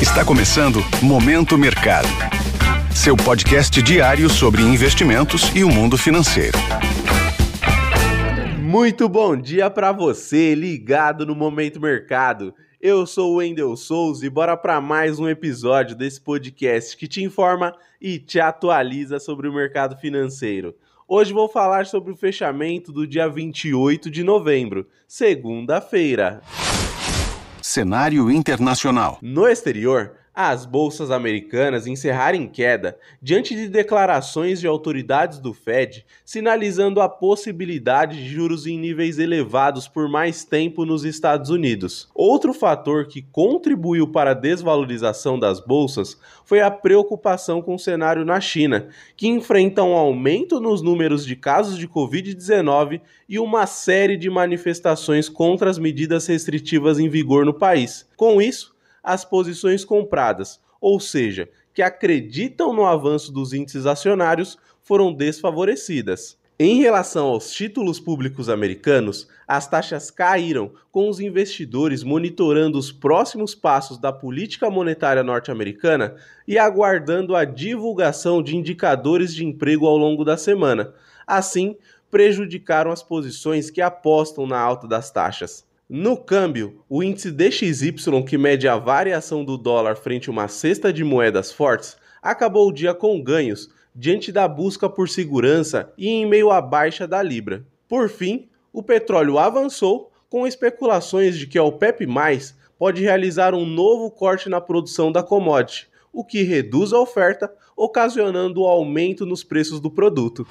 Está começando Momento Mercado. Seu podcast diário sobre investimentos e o mundo financeiro. Muito bom dia para você ligado no Momento Mercado. Eu sou o Wendel Souza e bora para mais um episódio desse podcast que te informa e te atualiza sobre o mercado financeiro. Hoje vou falar sobre o fechamento do dia 28 de novembro, segunda-feira. Cenário internacional. No exterior, as bolsas americanas encerraram em queda diante de declarações de autoridades do Fed sinalizando a possibilidade de juros em níveis elevados por mais tempo nos Estados Unidos. Outro fator que contribuiu para a desvalorização das bolsas foi a preocupação com o cenário na China, que enfrenta um aumento nos números de casos de Covid-19 e uma série de manifestações contra as medidas restritivas em vigor no país. Com isso, as posições compradas, ou seja, que acreditam no avanço dos índices acionários, foram desfavorecidas. Em relação aos títulos públicos americanos, as taxas caíram, com os investidores monitorando os próximos passos da política monetária norte-americana e aguardando a divulgação de indicadores de emprego ao longo da semana. Assim, prejudicaram as posições que apostam na alta das taxas. No câmbio, o índice DXY, que mede a variação do dólar frente a uma cesta de moedas fortes, acabou o dia com ganhos diante da busca por segurança e em meio à baixa da libra. Por fim, o petróleo avançou com especulações de que a OPEP+ pode realizar um novo corte na produção da commodity, o que reduz a oferta, ocasionando o aumento nos preços do produto.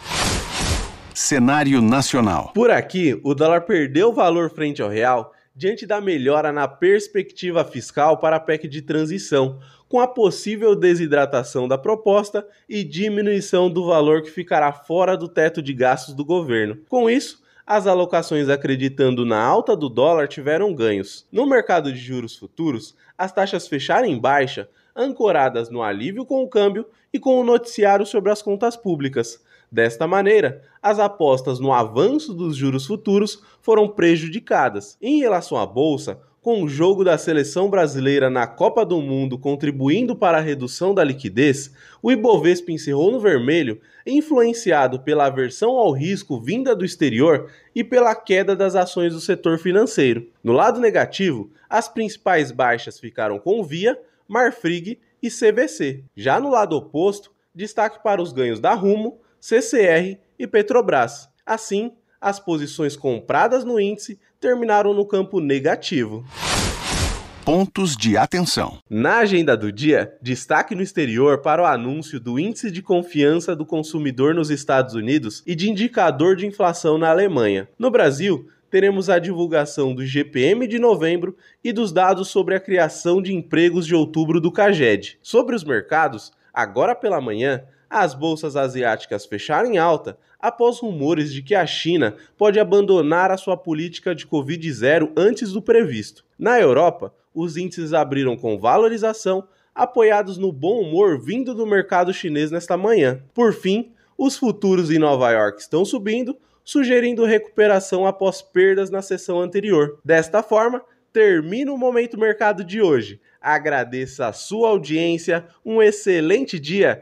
Cenário nacional. Por aqui, o dólar perdeu valor frente ao real diante da melhora na perspectiva fiscal para a PEC de transição, com a possível desidratação da proposta e diminuição do valor que ficará fora do teto de gastos do governo. Com isso, as alocações acreditando na alta do dólar tiveram ganhos. No mercado de juros futuros, as taxas fecharam em baixa, ancoradas no alívio com o câmbio e com o noticiário sobre as contas públicas. Desta maneira, as apostas no avanço dos juros futuros foram prejudicadas. Em relação à bolsa, com o jogo da seleção brasileira na Copa do Mundo contribuindo para a redução da liquidez, o Ibovespa encerrou no vermelho, influenciado pela aversão ao risco vinda do exterior e pela queda das ações do setor financeiro. No lado negativo, as principais baixas ficaram com Via, Marfrig e CVC. Já no lado oposto, destaque para os ganhos da Rumo, CCR e Petrobras. Assim, as posições compradas no índice terminaram no campo negativo. Pontos de atenção. Na agenda do dia, destaque no exterior para o anúncio do Índice de Confiança do Consumidor nos Estados Unidos e de indicador de inflação na Alemanha. No Brasil, teremos a divulgação do GPM de novembro e dos dados sobre a criação de empregos de outubro do CAGED. Sobre os mercados, agora pela manhã, as bolsas asiáticas fecharam em alta após rumores de que a China pode abandonar a sua política de Covid-0 antes do previsto. Na Europa, os índices abriram com valorização, apoiados no bom humor vindo do mercado chinês nesta manhã. Por fim, os futuros em Nova York estão subindo, sugerindo recuperação após perdas na sessão anterior. Desta forma, termina o Momento Mercado de hoje. Agradeço a sua audiência, um excelente dia